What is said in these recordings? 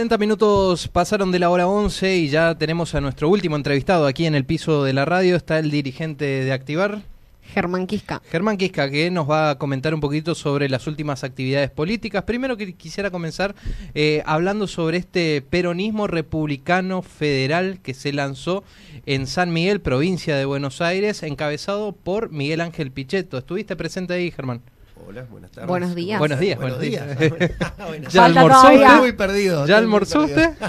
40 minutos pasaron de la hora 11 y ya tenemos a nuestro último entrevistado aquí en el piso de la radio. Está el dirigente de Activar, Germán Quisca. Germán Quisca, que nos va a comentar un poquito sobre las últimas actividades políticas. Primero que quisiera comenzar eh, hablando sobre este peronismo republicano federal que se lanzó en San Miguel, provincia de Buenos Aires, encabezado por Miguel Ángel Pichetto. ¿Estuviste presente ahí, Germán? Hola, buenas tardes. Buenos días. Buenos días, Buenos días. días. Ah. ¿Ya usted? Muy perdido. ¿Ya usted?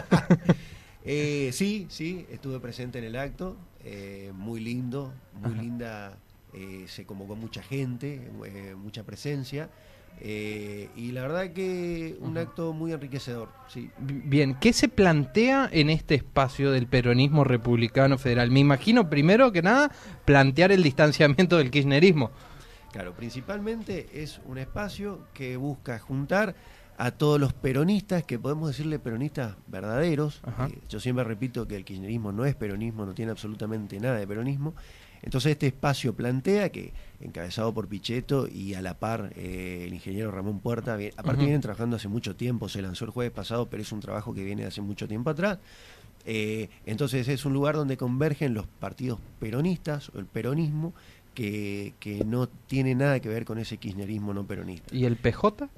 Eh, sí, sí, estuve presente en el acto. eh, muy lindo, muy Ajá. linda. eh, se convocó mucha gente, eh, mucha presencia. eh, y la verdad que un acto muy enriquecedor. Sí. Bien, ¿qué se plantea en este espacio del peronismo republicano federal? Me imagino, primero que nada, plantear el distanciamiento del kirchnerismo. Claro, principalmente es un espacio que busca juntar a todos los peronistas, que podemos decirle peronistas verdaderos. Eh, yo siempre repito que el kirchnerismo no es peronismo, no tiene absolutamente nada de peronismo. Entonces este espacio plantea que, encabezado por Pichetto y a la par eh, el ingeniero Ramón Puerta, bien- aparte Ujú. vienen trabajando hace mucho tiempo, se lanzó el jueves pasado, pero es un trabajo que viene de hace mucho tiempo atrás. Eh, entonces es un lugar donde convergen los partidos peronistas o el peronismo que, que no tiene nada que ver con ese kirchnerismo no peronista. ¿Y el PJ?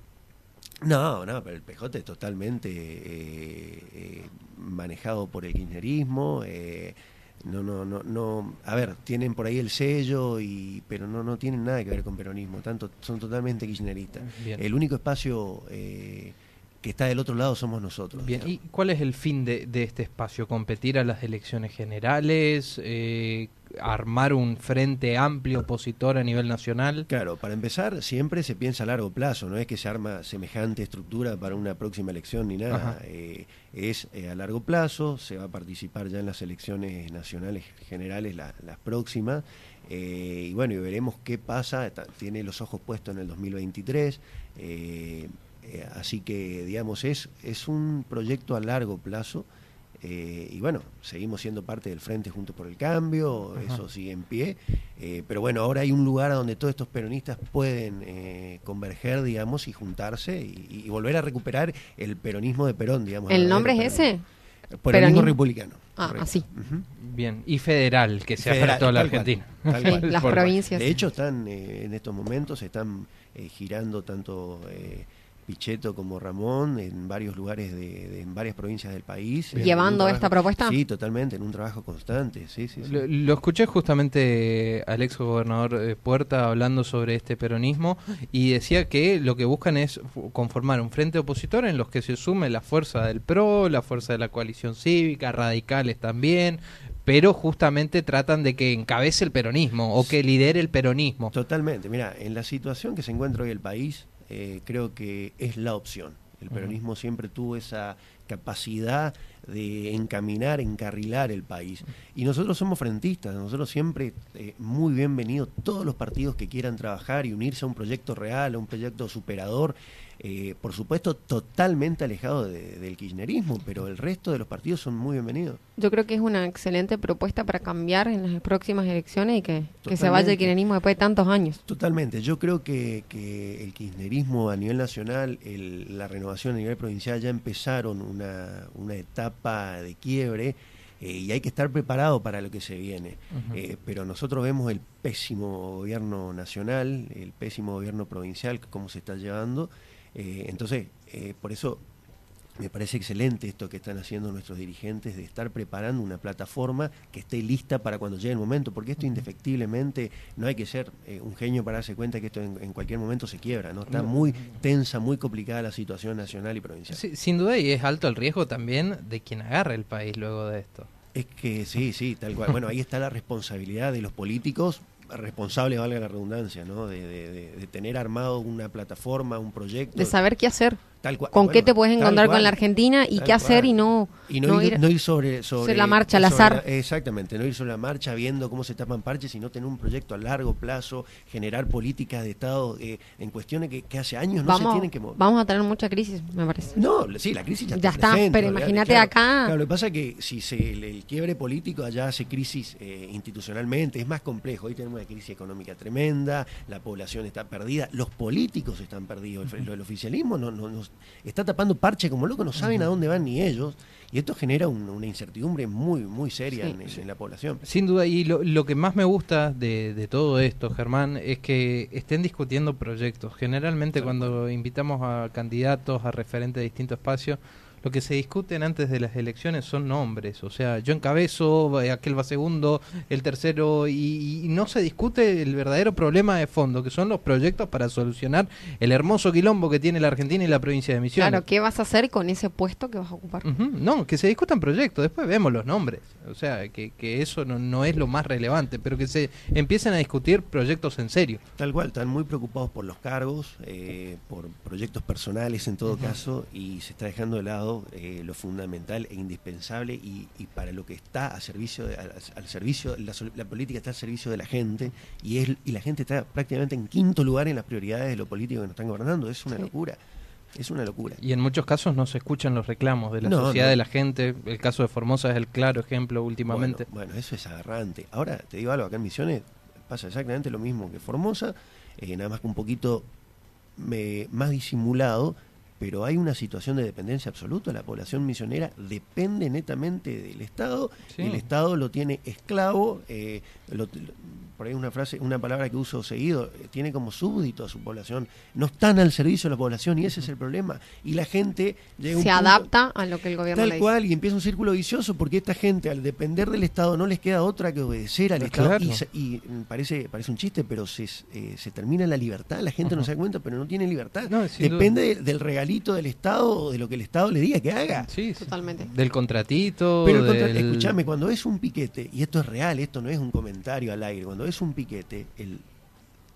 No, no, pero el PJ es totalmente eh, eh, manejado por el kirchnerismo. eh, no, no, no, no. A ver, tienen por ahí el sello, y pero no, no tienen nada que ver con peronismo. Tanto son totalmente kirchneristas. Bien. El único espacio eh, que está del otro lado somos nosotros. Bien, ¿y cuál es el fin de, de este espacio? ¿Competir a las elecciones generales? Eh, ¿Armar un frente amplio opositor a nivel nacional? Claro, para empezar, siempre se piensa a largo plazo, no es que se arma semejante estructura para una próxima elección ni nada. Eh, es eh, a largo plazo, se va a participar ya en las elecciones nacionales generales, la- las próximas. eh, y bueno, y veremos qué pasa. Tiene los ojos puestos en el 2023. Eh, así que, digamos, es, es un proyecto a largo plazo. eh, y bueno, seguimos siendo parte del Frente Juntos por el Cambio, Ajá. eso sigue en pie. eh, pero bueno, ahora hay un lugar a donde todos estos peronistas pueden eh, converger, digamos, y juntarse y, y volver a recuperar el peronismo de Perón, digamos. ¿El nombre es ese? peronismo. Peronismo Peronismo. republicano. Ah, correcto. así. Bien, y federal, que sea Federal, para toda la cual, Argentina. Sí, las Por- provincias. De hecho, están eh, en estos momentos, están eh, girando tanto eh, Pichetto como Ramón en varios lugares, de, de- en varias provincias del país. ¿Llevando trabajo- esta propuesta? Sí, totalmente, en un trabajo constante. Sí, sí, sí. Lo, lo escuché justamente al ex gobernador eh, Puerta hablando sobre este peronismo y decía que lo que buscan es conformar un frente opositor en los que se sume la fuerza del PRO, la fuerza de la coalición cívica, radicales también, pero justamente tratan de que encabece el peronismo o que lidere el peronismo. Totalmente. Mira, en la situación que se encuentra hoy el país, eh, creo que es la opción. El peronismo siempre tuvo esa capacidad de encaminar, encarrilar el país. Y nosotros somos frentistas, nosotros siempre eh, muy bienvenidos todos los partidos que quieran trabajar y unirse a un proyecto real, a un proyecto superador, eh, por supuesto totalmente alejado de- del kirchnerismo, pero el resto de los partidos son muy bienvenidos. Yo creo que es una excelente propuesta para cambiar en las próximas elecciones y que, que se vaya el kirchnerismo después de tantos años. Totalmente, yo creo que, que el kirchnerismo a nivel nacional, el- la renovación a nivel provincial ya empezaron una, una etapa de quiebre eh, y hay que estar preparado para lo que se viene. Eh, pero nosotros vemos el pésimo gobierno nacional, el pésimo gobierno provincial, cómo se está llevando. Eh, entonces, eh, por eso Me parece excelente esto que están haciendo nuestros dirigentes de estar preparando una plataforma que esté lista para cuando llegue el momento, porque esto indefectiblemente no hay que ser eh, un genio para darse cuenta que esto en, en cualquier momento se quiebra, ¿no? Está muy tensa, muy complicada la situación nacional y provincial. Sí, sin duda, y es alto el riesgo también de quien agarre el país luego de esto. Es que sí, sí, tal cual. Bueno, ahí está la responsabilidad de los políticos, responsables, valga la redundancia, ¿no? De, de- de- de tener armado una plataforma, un proyecto. De saber qué hacer. Tal cual. Con Bueno, qué te puedes encontrar con la Argentina y qué hacer y no, Y no, no ir, ir- no ir sobre, sobre, sobre la marcha, al azar. la- exactamente, no ir sobre la marcha viendo cómo se tapan parches, sino tener un proyecto a largo plazo, generar políticas de Estado eh, en cuestiones que, que hace años no se tienen que mover. vamos a tener mucha crisis, me parece. No, sí, la crisis ya, Ya está, presente, pero imagínate claro. acá. Claro, lo que pasa es que si se, el, el quiebre político allá hace crisis eh, institucionalmente, es más complejo. Hoy tenemos una crisis económica tremenda, la población está perdida, los políticos están perdidos, el, el oficialismo no, no, nos está tapando parche como loco, no saben a dónde van ni ellos, y esto genera un- una incertidumbre muy, muy seria Sí. en, en la población. Sin duda, y lo, lo que más me gusta de, de todo esto, Germán, es que estén discutiendo proyectos. Generalmente cuando invitamos a candidatos, a referentes de distintos espacios, lo que se discuten antes de las elecciones son nombres. O sea, yo encabezo, eh, aquel va segundo, el tercero, y, y no se discute el verdadero problema de fondo, que son los proyectos para solucionar el hermoso quilombo que tiene la Argentina y la provincia de Misiones. Claro, ¿qué vas a hacer con ese puesto que vas a ocupar? No, que se discutan proyectos, después vemos los nombres. O sea, que, que eso no, no es lo más relevante, pero que se empiecen a discutir proyectos en serio. Tal cual, están muy preocupados por los cargos, eh, por proyectos personales en todo caso, y se está dejando de lado eh, lo fundamental e indispensable y, y para lo que está a servicio de- al, al servicio, la, política está al servicio de la gente y es y la gente está prácticamente en quinto lugar en las prioridades de los políticos que nos están gobernando. Es una Sí. locura, es una locura. Y en muchos casos no se escuchan los reclamos de la No, sociedad, no. de la gente. El caso de Formosa es el claro ejemplo últimamente. Bueno, bueno, eso es aberrante. Ahora, te digo algo, acá en Misiones pasa exactamente lo mismo que Formosa, eh, nada más que un poquito me- más disimulado, pero hay una situación de dependencia absoluta. La población misionera depende netamente del Estado, Sí. el Estado lo tiene esclavo, eh, lo- por ahí una frase, una palabra que uso seguido, eh, tiene como súbdito a su población, no están al servicio de la población y ese es el problema. Y la gente llega a un Se punto- adapta a lo que el gobierno le Tal dice. cual, y empieza un círculo vicioso porque esta gente, al depender del Estado, no les queda otra que obedecer al Ah, Estado. claro. Y, se- y, mm, parece, parece un chiste, pero se, eh, se termina la libertad. La gente no se da cuenta, pero no tiene libertad. No, Depende de- del regalito del Estado o de lo que el Estado le diga que haga. Sí, sí. Totalmente. Del contratito. Pero del- escúchame, cuando es un piquete, y esto es real, esto no es un comentario al aire, cuando es un piquete, el,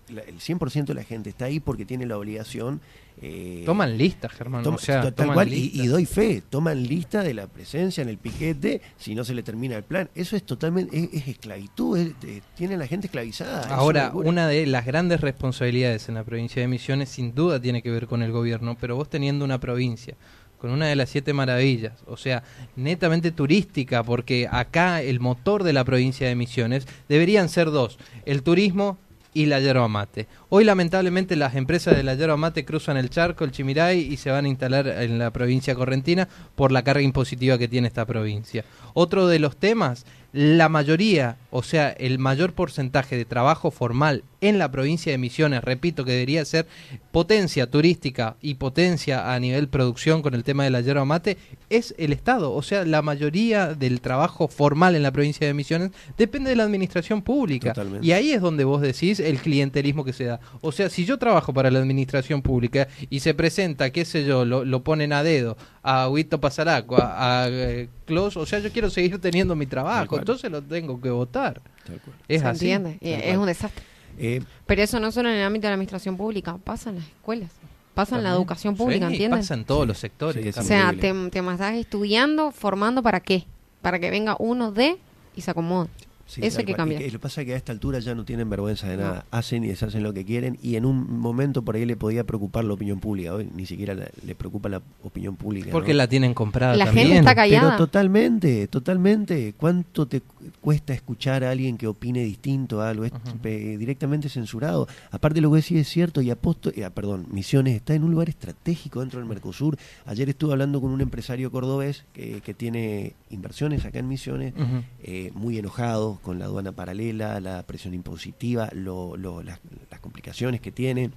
el 100% de la gente está ahí porque tiene la obligación. eh, Toman listas, Germán. Toma- o sea, tal toman cual, y, doy fe, toman lista de la presencia en el piquete si no se le termina el plan. Eso es totalmente, es, es esclavitud, es- tiene a la gente esclavizada. es Ahora, una de las grandes responsabilidades en la provincia de Misiones sin duda tiene que ver con el gobierno, pero vos teniendo una provincia con una de las siete maravillas, o sea, netamente turística, porque acá el motor de la provincia de Misiones deberían ser dos, el turismo y la yerba mate. Hoy lamentablemente las empresas de la yerba mate cruzan el charco, el Chimiray y se van a instalar en la provincia correntina por la carga impositiva que tiene esta provincia. Otro de los temas, la mayoría, o sea, el mayor porcentaje de trabajo formal en la provincia de Misiones, repito que debería ser potencia turística y potencia a nivel producción con el tema de la yerba mate, es el Estado. O sea, la mayoría del trabajo formal en la provincia de Misiones depende de la administración pública. Totalmente. Y ahí es donde vos decís el clientelismo que se da. O sea, si yo trabajo para la administración pública y se presenta, qué sé yo, lo, lo ponen a dedo a Huito Pasaraco, a, a eh, Clos, o sea, yo quiero seguir teniendo mi trabajo, entonces lo tengo que votar. Es ¿Se así. entiende? Es un desastre. Eh, Pero eso no solo en el ámbito de la administración pública, pasa en las escuelas, pasa en la educación pública, Sí, ¿entiendes? Pasa en todos los sectores. Sí, O sea, te, te estás estudiando, formando para qué? Para que venga uno de y se acomode. Sí, Eso tal hay que cambiar. Y Lo que pasa es que a esta altura ya no tienen vergüenza de No. nada. Hacen y deshacen lo que quieren y en un momento por ahí le podía preocupar la opinión pública. Hoy ni siquiera la- le preocupa la opinión pública. Porque ¿no? la tienen comprada La también. gente está Pero callada. totalmente, totalmente. ¿Cuánto te cu- cuesta escuchar a alguien que opine distinto a algo? Es pe- directamente censurado. Aparte lo que decís es cierto y aposto, eh, perdón, Misiones está en un lugar estratégico dentro del Mercosur. Ayer estuve hablando con un empresario cordobés que, que tiene inversiones acá en Misiones, eh, muy enojado con la aduana paralela, la presión impositiva, lo- lo- las, las complicaciones que tiene.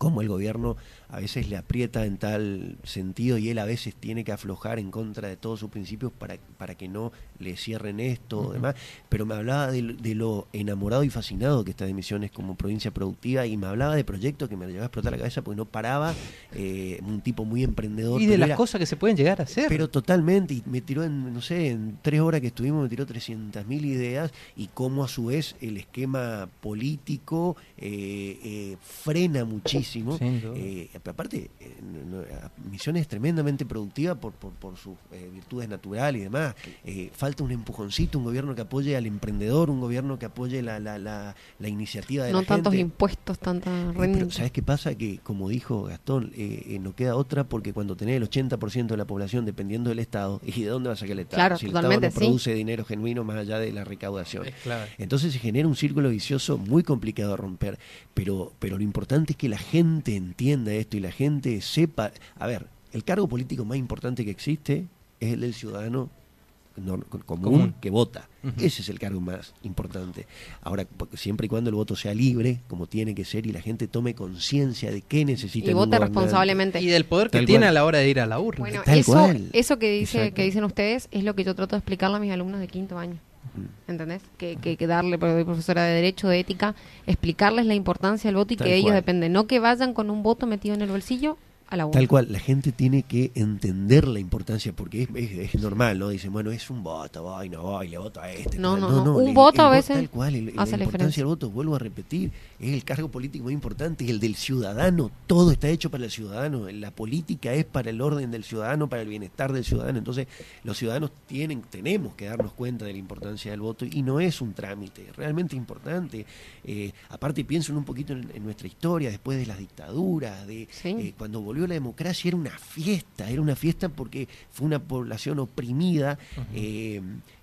Cómo el gobierno a veces le aprieta en tal sentido y él a veces tiene que aflojar en contra de todos sus principios para, para que no le cierren esto o demás, pero me hablaba de, de, lo enamorado y fascinado que está de Misiones como provincia productiva y me hablaba de proyectos que me llevaba a explotar la cabeza porque no paraba, eh, un tipo muy emprendedor. Y de las cosas que se pueden llegar a hacer. Pero totalmente, y me tiró en, no sé, en tres horas que estuvimos, me tiró 300.000 mil ideas y cómo a su vez el esquema político eh, eh, frena muchísimo. Eh, aparte, eh, Misiones es tremendamente productiva por, por, sus eh, virtudes naturales y demás. falta un empujoncito, un gobierno que apoye al emprendedor, un gobierno que apoye la, la, la, iniciativa de no la tantos gente. impuestos, tanta renta. pero ¿sabes qué pasa? Que, como dijo Gastón, no queda otra porque cuando tenés el 80% de la población dependiendo del Estado, ¿y de dónde va a sacar el Estado? Claro, si el Estado no produce dinero genuino más allá de la recaudación. Entonces se genera un círculo vicioso muy complicado de romper. Pero, pero lo importante es que la gente entienda esto y la gente sepa. A ver, el cargo político más importante que existe es el del ciudadano común, que vota. Ese es el cargo más importante. Ahora, siempre y cuando el voto sea libre, como tiene que ser, y la gente tome conciencia de qué necesita. Y vote responsablemente. Y del poder que tiene a la hora de ir a la urna. Bueno, eso, eso que, dice, que dicen ustedes es lo que yo trato de explicarle a mis alumnos de quinto año. ¿Entendés? Que, que, que darle, profesora de Derecho, de Ética, explicarles la importancia del voto y que ellos dependen. No que vayan con un voto metido en el bolsillo Tal cual, la gente tiene que entender la importancia, porque es, normal, ¿no? Dicen, bueno, es un voto, voy, no voy, le voto a este. No, no, no, un voto a veces. Tal cual, la importancia del voto, vuelvo a repetir, es el cargo político muy importante, el del ciudadano, todo está hecho para el ciudadano, la política es para el orden del ciudadano, para el bienestar del ciudadano, entonces los ciudadanos tienen, tenemos que darnos cuenta de la importancia del voto y no es un trámite, realmente importante. Eh, aparte pienso un poquito en, nuestra historia, después de las dictaduras, de eh, cuando volvió la democracia era una fiesta, era una fiesta porque fue una población oprimida. Eh,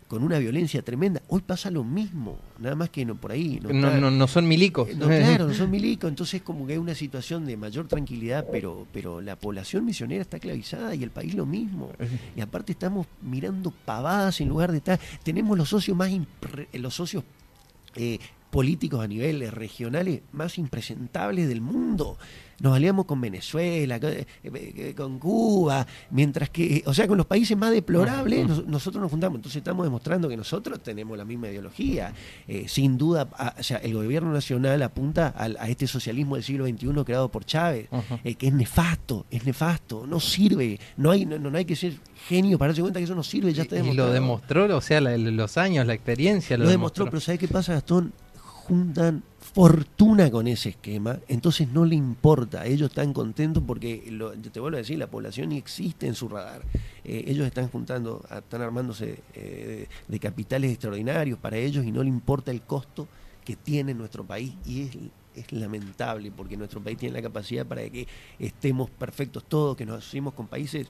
con una violencia tremenda. Hoy pasa lo mismo, nada más que no por ahí. No, no, no, son milicos. Eh, claro, no son milicos, entonces como que hay una situación de mayor tranquilidad, pero, pero la población misionera está clavizada y el país lo mismo. Y aparte estamos mirando pavadas en lugar de estar. Tenemos los socios más los socios eh, políticos a niveles regionales más impresentables del mundo nos aliamos con Venezuela, eh, eh, con Cuba, mientras que, o sea, con los países más deplorables, nosotros nos juntamos. Entonces estamos demostrando que nosotros tenemos la misma ideología. Eh, sin duda, o sea, el gobierno nacional apunta a, este socialismo del siglo XXI creado por Chávez, que es nefasto, es nefasto, no sirve, no hay, no, hay que ser genio para darse cuenta que eso no sirve, ya está demostrado. Y lo demostró, o sea, los años, la experiencia. Lo, demostró, pero ¿sabes qué pasa, Gastón? Juntan fortuna con ese esquema, entonces no le importa, ellos están contentos porque, lo, te vuelvo a decir, la población existe en su radar. Eh, ellos están juntando, están armándose eh, de capitales extraordinarios para ellos y no le importa el costo que tiene nuestro país y es, es lamentable porque nuestro país tiene la capacidad para que estemos perfectos todos, que nos asumimos con países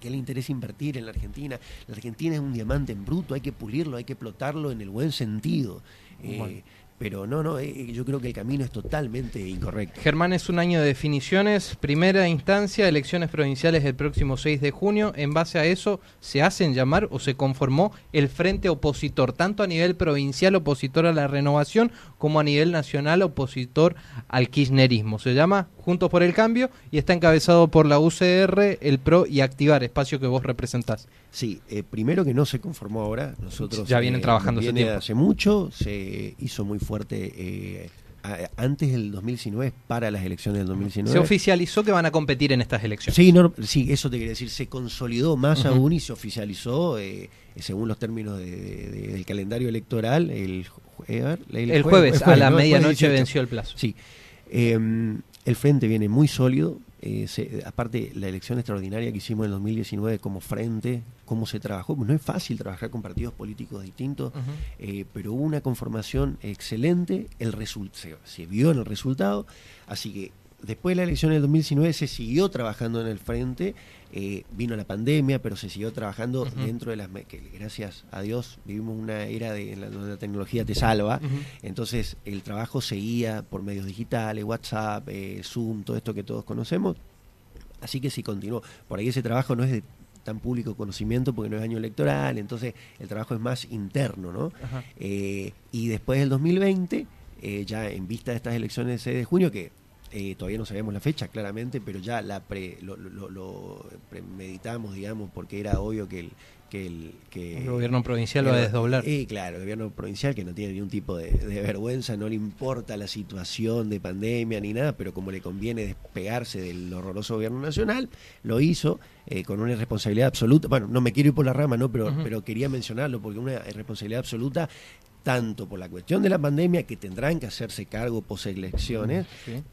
que le interesa invertir en la Argentina. La Argentina es un diamante en bruto, hay que pulirlo, hay que explotarlo en el buen sentido. Eh, pero no, no, eh, yo creo que el camino es totalmente incorrecto. Germán, es un año de definiciones, primera instancia, elecciones provinciales el próximo 6 de junio. En base a eso, ¿se hacen llamar o se conformó el frente opositor, tanto a nivel provincial opositor a la renovación como a nivel nacional opositor al kirchnerismo? Se llama Juntos por el Cambio y está encabezado por la UCR, el PRO y Activar, espacio que vos representás. Sí, eh, primero que no se conformó ahora, nosotros... Ya vienen eh, trabajando viene hace mucho, se hizo muy fuerte eh, antes del 2019 para las elecciones del 2019. Se oficializó que van a competir en estas elecciones. Sí, sí eso te quería decir, se consolidó más aún y se oficializó según los términos del calendario electoral el, el, jueves, a la medianoche venció el plazo. Sí. Em, el frente viene muy sólido, eh, aparte la elección extraordinaria que hicimos en 2019 como frente, cómo se trabajó, no es fácil trabajar con partidos políticos distintos, eh, pero hubo una conformación excelente, el se, se vio en el resultado, así que después de la elección del 2019 se siguió trabajando en el frente, eh, vino la pandemia, pero se siguió trabajando dentro de las... que gracias a Dios vivimos una era de, en la, donde la tecnología te salva, entonces el trabajo seguía por medios digitales, WhatsApp, eh, Zoom, todo esto que todos conocemos, así que sí continuó. Por ahí ese trabajo no es de tan público conocimiento porque no es año electoral, entonces el trabajo es más interno, ¿no? Eh, y después del 2020, ya en vista de estas elecciones de junio, que eh, todavía no sabemos la fecha claramente, pero ya la pre, lo, lo, premeditamos, digamos, porque era obvio que el, que el, que el gobierno provincial va a desdoblar. Sí, claro, el gobierno provincial que no tiene ningún tipo de, vergüenza, no le importa la situación de pandemia ni nada, pero como le conviene despegarse del horroroso gobierno nacional, lo hizo eh, con una irresponsabilidad absoluta. Bueno, no me quiero ir por la rama, ¿no? Pero, pero quería mencionarlo porque una irresponsabilidad absoluta tanto por la cuestión de la pandemia, que tendrán que hacerse cargo poselecciones,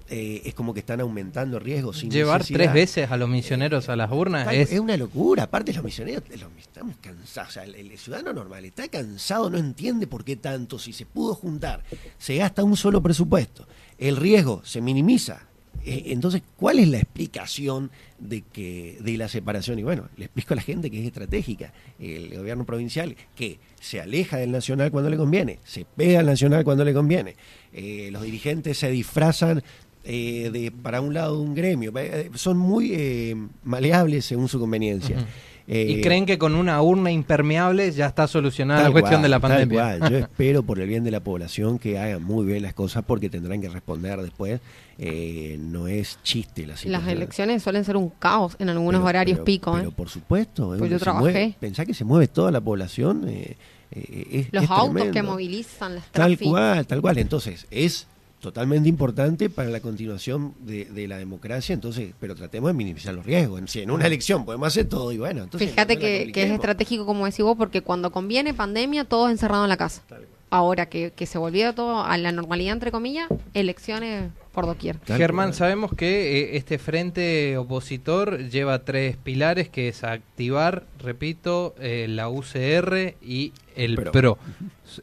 eh, es como que están aumentando riesgos. Sin Llevar tres veces a los misioneros a las urnas es... es... una locura. Aparte, los misioneros estamos cansados. O sea, el, ciudadano normal está cansado, no entiende por qué tanto. Si se pudo juntar, se gasta un solo presupuesto, el riesgo se minimiza. Eh, entonces, ¿cuál es la explicación de que de la separación? Y bueno, le explico a la gente que es estratégica. El gobierno provincial que se aleja del nacional cuando le conviene, se pega al nacional cuando le conviene. Eh, los dirigentes se disfrazan eh, de para un lado de un gremio. Son muy maleables según su conveniencia. Y creen que con una urna impermeable ya está solucionada la cuestión de la pandemia. Yo espero por el bien de la población que hagan muy bien las cosas porque tendrán que responder después eh, no es chiste la situación. Las elecciones suelen ser un caos en algunos horarios pico. Pero ¿eh? por supuesto. Pues yo trabajé. pensá que se mueve toda la población. Eh, Los autos que movilizan, las Tal cual, tal cual. Entonces, es totalmente importante para la continuación de, la democracia, entonces, pero tratemos de minimizar los riesgos. Si en una elección podemos hacer todo y bueno, entonces... Fíjate que, es estratégico, como decís vos, porque cuando conviene pandemia, todos encerrados en la casa. Ahora que, que se volvió todo a la normalidad, entre comillas, elecciones por doquier. Germán, sabemos que eh, este frente opositor lleva tres pilares, que es activar, repito, eh, la UCR y el PRO.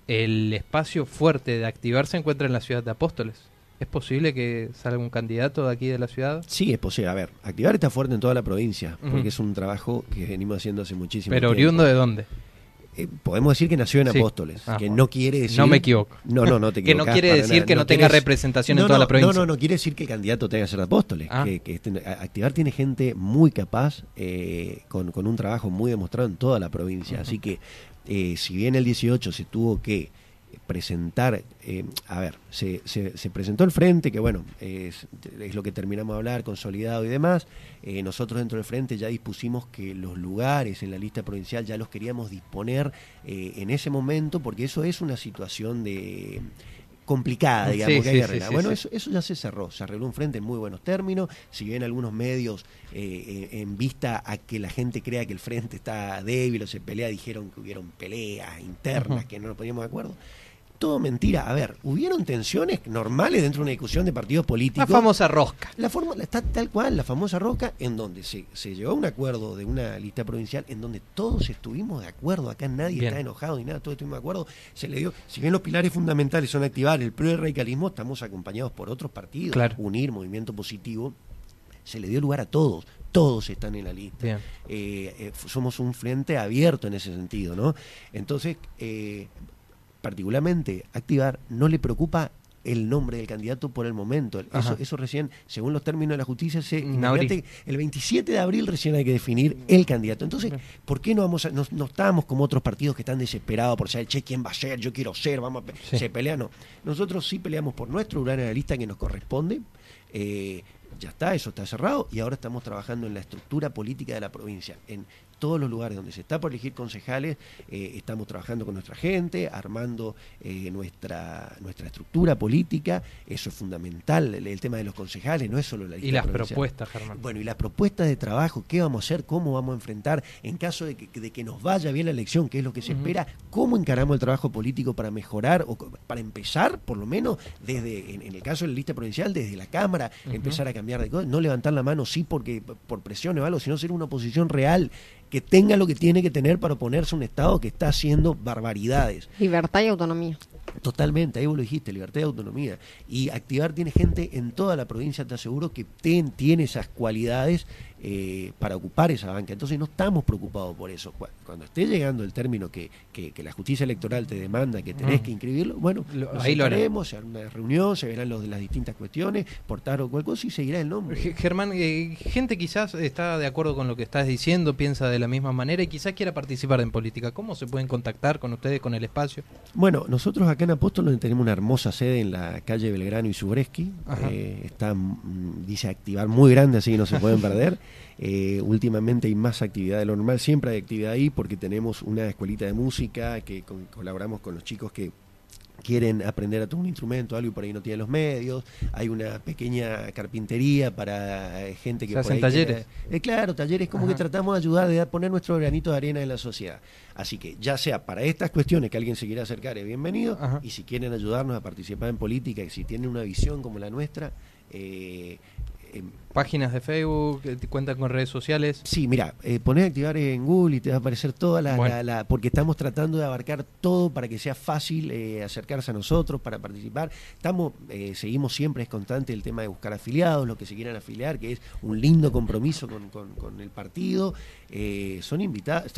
El espacio fuerte de activar se encuentra en la ciudad de Apóstoles. ¿Es posible que salga un candidato de aquí de la ciudad? Sí, es posible. A ver, activar está fuerte en toda la provincia, porque es un trabajo que venimos haciendo hace muchísimo tiempo. ¿Pero oriundo de dónde? Eh, podemos decir que nació en Apóstoles, ah, que no quiere decir... No me equivoco. No, no, no te Que no quiere decir que no, tenga representación en toda la provincia. No, no, no quiere decir que el candidato tenga que ser Apóstoles. Ah. Que, este, Activar tiene gente muy capaz, eh, con, con, un trabajo muy demostrado en toda la provincia. Así que, eh, si bien el 18 se tuvo que presentar, eh, a ver, se, se, presentó el frente, que bueno, es, es, lo que terminamos de hablar, consolidado y demás. Eh, nosotros dentro del frente ya dispusimos que los lugares en la lista provincial ya los queríamos disponer eh, en ese momento, porque eso es una situación de complicada, digamos, que hay arreglar. bueno, eso, eso, ya se cerró, se arregló un frente en muy buenos términos, si bien algunos medios en vista a que la gente crea que el frente está débil o se pelea, dijeron que hubieron peleas internas, que no nos poníamos de acuerdo todo mentira. A ver, hubieron tensiones normales dentro de una discusión de partidos políticos. La famosa rosca. La forma, está tal cual, la famosa rosca, en donde se, se llegó a un acuerdo de una lista provincial, en donde todos estuvimos de acuerdo. Acá nadie está enojado ni nada, todos estuvimos de acuerdo. Se le dio, si bien los pilares fundamentales son activar el pro radicalismo, estamos acompañados por otros partidos, unir movimiento positivo. Se le dio lugar a todos, todos están en la lista. Eh, eh, somos un frente abierto en ese sentido, ¿no? Entonces, eh, particularmente activar, no le preocupa el nombre del candidato por el momento. Eso, eso, recién, según los términos de la justicia, se, el 27 de abril recién hay que definir el candidato. Entonces, ¿por qué no vamos a, no, estamos como otros partidos que están desesperados por saber, che, quién va a ser, yo quiero ser, vamos a, se pelean? No. Nosotros sí peleamos por nuestro lugar en la lista que nos corresponde. Eh, ya está, eso está cerrado y ahora estamos trabajando en la estructura política de la provincia, en todos los lugares donde se está por elegir concejales, eh, estamos trabajando con nuestra gente, armando eh, nuestra, nuestra estructura política, eso es fundamental, el, tema de los concejales, no es solo la lista Y las propuestas, Germán. Bueno, y las propuestas de trabajo, qué vamos a hacer, cómo vamos a enfrentar, en caso de que, de que nos vaya bien la elección, que es lo que se espera, cómo encaramos el trabajo político para mejorar, o para empezar, por lo menos, desde, en, el caso de la lista provincial, desde la Cámara, empezar a cambiar de cosas, no levantar la mano, sí, porque por presión o algo, sino ser una oposición real que tenga lo que tiene que tener para oponerse a un Estado que está haciendo barbaridades. Libertad y autonomía. Totalmente, ahí vos lo dijiste, libertad y autonomía. Y Activar tiene gente en toda la provincia, te aseguro, que tiene esas cualidades eh, para ocupar esa banca. Entonces no estamos preocupados por eso. Cuando esté llegando el término que, que, la justicia electoral te demanda que tenés mm. que inscribirlo, bueno, ahí lo haremos, se hará una reunión, se verán los de las distintas cuestiones, portar o cualquier cosa y seguirá el nombre. Germán, eh, gente quizás está de acuerdo con lo que estás diciendo, piensa de la misma manera y quizás quiera participar en política. ¿Cómo se pueden contactar con ustedes, con el espacio? Bueno, nosotros acá en Apóstolos tenemos una hermosa sede en la calle Belgrano y Subreski. Eh, está, mm, dice activar muy grande, así que no se pueden perder. Eh, últimamente hay más actividad de lo normal, siempre hay actividad ahí porque tenemos una escuelita de música que colaboramos con los chicos que quieren aprender a tocar un instrumento, algo y por ahí no tienen los medios. Hay una pequeña carpintería para eh, gente que... ¿Se hacen talleres? Eh, claro, talleres como que tratamos de ayudar, de poner nuestro granito de arena en la sociedad. Así que ya sea para estas cuestiones que alguien se quiera acercar, es bienvenido. Y si quieren ayudarnos a participar en política y si tienen una visión como la nuestra, eh, em, páginas de Facebook, cuentan con redes sociales. Sí, mira, eh, ponés a activar en Google y te va a aparecer toda la, porque estamos tratando de abarcar todo para que sea fácil eh, acercarse a nosotros para participar. Estamos, eh, seguimos siempre es constante el tema de buscar afiliados, los que se quieran afiliar, que es un lindo compromiso con, el partido. Eh, son invitados,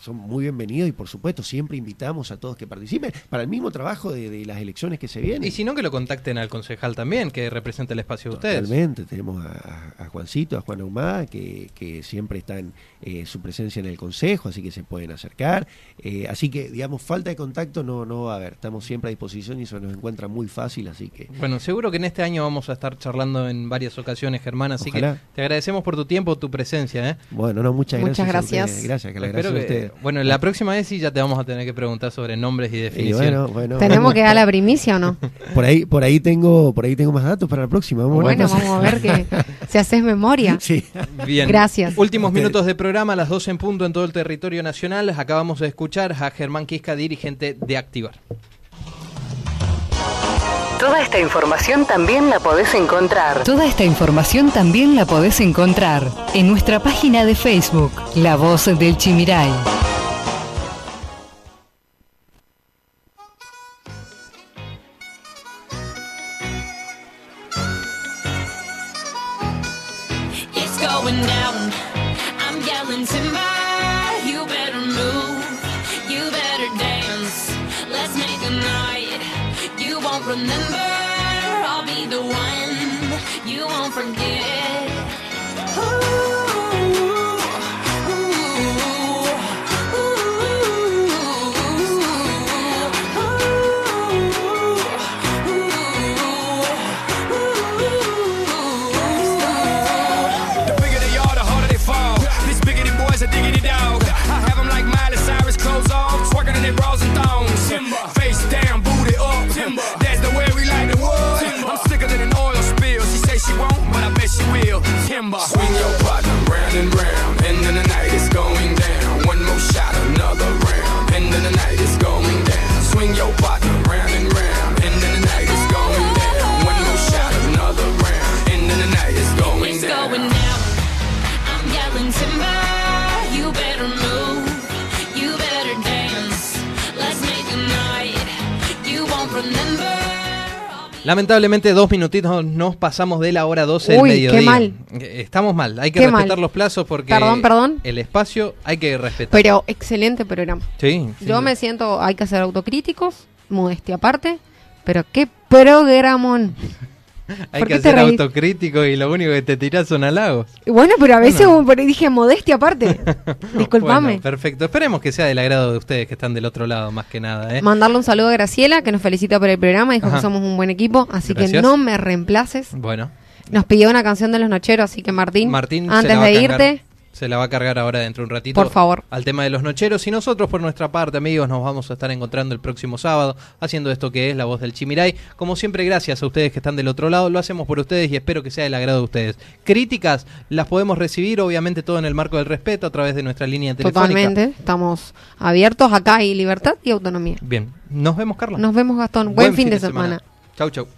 son, muy bienvenidos y por supuesto siempre invitamos a todos que participen para el mismo trabajo de, las elecciones que se vienen. Y si no, que lo contacten al concejal también, que representa el espacio de ustedes. Totalmente, tenemos a a, Juancito, a Juan Ahumada, que, que siempre están eh, su presencia en el Consejo, así que se pueden acercar. Eh, así que, digamos, falta de contacto no, no va a haber. Estamos siempre a disposición y eso nos encuentra muy fácil, así que... Bueno, seguro que en este año vamos a estar charlando en varias ocasiones, Germán, así que te agradecemos por tu tiempo, tu presencia. ¿eh? Bueno, no, muchas gracias. Muchas gracias. Gracias, que la gracias Bueno, la próxima vez sí ya te vamos a tener que preguntar sobre nombres y definiciones. ¿Tenemos que dar la primicia o no? por ahí por ahí tengo por ahí tengo más datos para la próxima. bueno, vamos a ver que se haces memoria. Sí. Bien. Gracias. Últimos minutos de programa, las 12 en punto en todo el territorio nacional. Acabamos de escuchar a Germán Quisca, dirigente de Activar. Toda esta información también la podés encontrar. Toda esta información también la podés encontrar en nuestra página de Facebook, La Voz del Chimiray. Lamentablemente dos minutitos nos pasamos de la hora 12 del mediodía. qué mal. Estamos mal, hay que respetar los plazos porque perdón, perdón. el espacio hay que respetar. Pero excelente programa. Sí. Yo me siento, hay que ser autocríticos, modestia aparte, pero qué programón. Hay que ser autocrítico y lo único que te tiras son halagos. Bueno, pero a veces dije modestia aparte. Disculpame. perfecto. Esperemos que sea del agrado de ustedes que están del otro lado, más que nada. ¿eh? Mandarle un saludo a Graciela, que nos felicita por el programa. Dijo que somos un buen equipo, así que no me reemplaces. Bueno. Nos pidió una canción de los Nocheros, así que Martín, Martín antes de irte se la va a cargar ahora dentro de un ratito. Por favor. Al tema de los nocheros. Y nosotros, por nuestra parte, amigos, nos vamos a estar encontrando el próximo sábado haciendo esto que es la voz del Chimiray. Como siempre, gracias a ustedes que están del otro lado. Lo hacemos por ustedes y espero que sea del agrado de ustedes. Críticas las podemos recibir, obviamente, todo en el marco del respeto a través de nuestra línea telefónica. Totalmente. Estamos abiertos. Acá hay libertad y autonomía. Bien. Nos vemos, Carla. Nos vemos, Gastón. Buen, fin, de, semana. semana. Chau, chau.